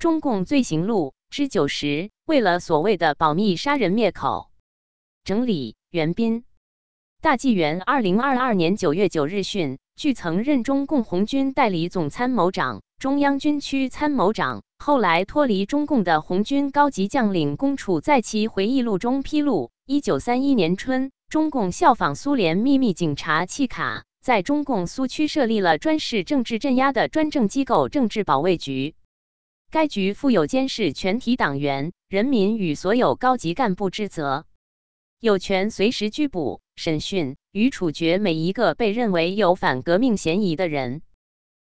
中共罪行录之九十，为了所谓的保密杀人灭口。整理：袁斌。大纪元二零二二年九月九日讯，据曾任中共红军代理总参谋长、中央军区参谋长，后来脱离中共的红军高级将领龚楚在其回忆录中披露，一九三一年春，中共效仿苏联秘密警察契卡。在中共苏区设立了专事政治镇压的专政机构——政治保卫局。该局负有监视全体党员、人民与所有高级干部之责，有权随时拘捕、审讯与处决每一个被认为有反革命嫌疑的人。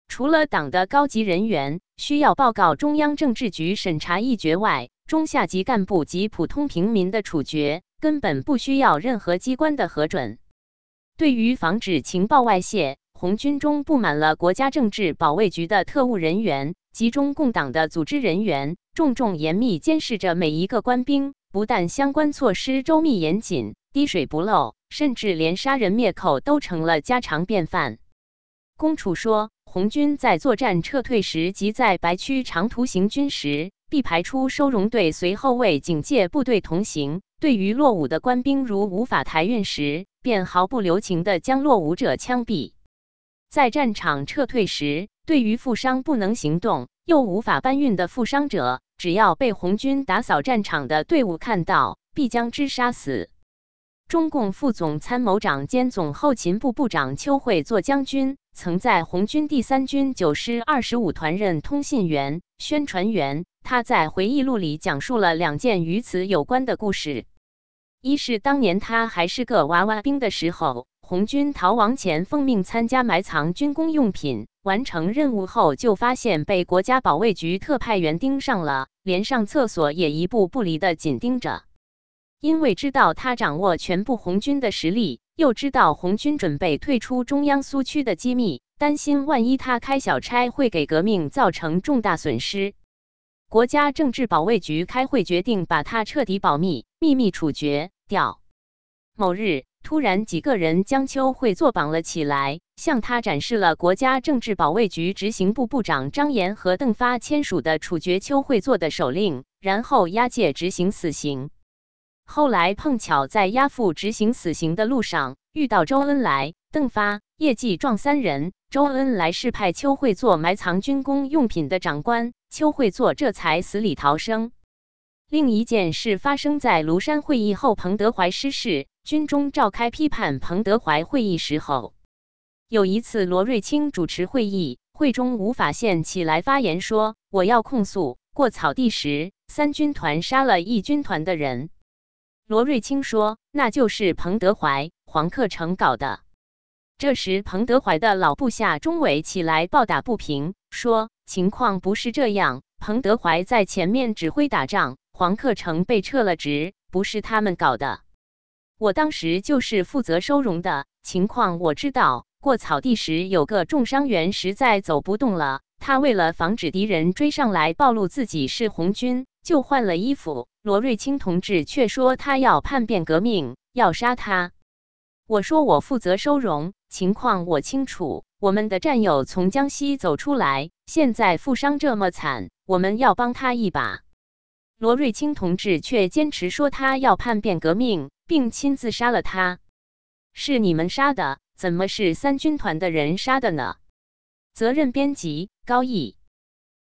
除了党的高级人员需要报告中央政治局审查议决外，中下级干部及普通平民的处决根本不需要任何机关的核准。对于防止情报外泄，红军中布满了国家政治保卫局的特务人员及中共党的组织人员，重重严密监视着每一个官兵。不但相关措施周密严谨、滴水不漏，甚至连杀人灭口都成了家常便饭。公楚说，红军在作战撤退时及在白区长途行军时，必排出收容队随后卫警戒部队同行。对于落伍的官兵，如无法抬运时，便毫不留情地将落伍者枪毙。在战场撤退时，对于负伤不能行动又无法搬运的负伤者，只要被红军打扫战场的队伍看到，必将之杀死。中共副总参谋长兼总后勤部部长邱会作将军，曾在红军第三军九师二十五团任通信员、宣传员。他在回忆录里讲述了两件与此有关的故事。一是当年他还是个娃娃兵的时候，红军逃亡前奉命参加埋藏军工用品，完成任务后就发现被国家保卫局特派员盯上了，连上厕所也一步不离的紧盯着。因为知道他掌握全部红军的实力，又知道红军准备退出中央苏区的机密，担心万一他开小差会给革命造成重大损失。国家政治保卫局开会决定把他彻底保密、秘密处决掉。某日，突然几个人将邱会作绑了起来，向他展示了国家政治保卫局执行部部长张岩和邓发签署的处决邱会作的手令，然后押解执行死刑。后来碰巧在押赴执行死刑的路上遇到周恩来、邓发、叶继壮三人。周恩来是派邱会作埋藏军工用品的长官。邱会作这才死里逃生。另一件事发生在庐山会议后，彭德怀失事，军中召开批判彭德怀会议时候，有一次罗瑞卿主持会议，会中吴法宪起来发言说：“我要控诉过草地时三军团杀了一军团的人。”罗瑞卿说：“那就是彭德怀、黄克诚搞的。”这时，彭德怀的老部下钟伟起来抱打不平，说情况不是这样。彭德怀在前面指挥打仗，黄克诚被撤了职，不是他们搞的。我当时就是负责收容的，情况我知道。过草地时，有个重伤员实在走不动了，他为了防止敌人追上来暴露自己是红军，就换了衣服。罗瑞卿同志却说他要叛变革命，要杀他。我说我负责收容。情况我清楚，我们的战友从江西走出来，现在负伤这么惨，我们要帮他一把。罗瑞卿同志却坚持说他要叛变革命，并亲自杀了他。是你们杀的，怎么是三军团的人杀的呢？责任编辑：高毅。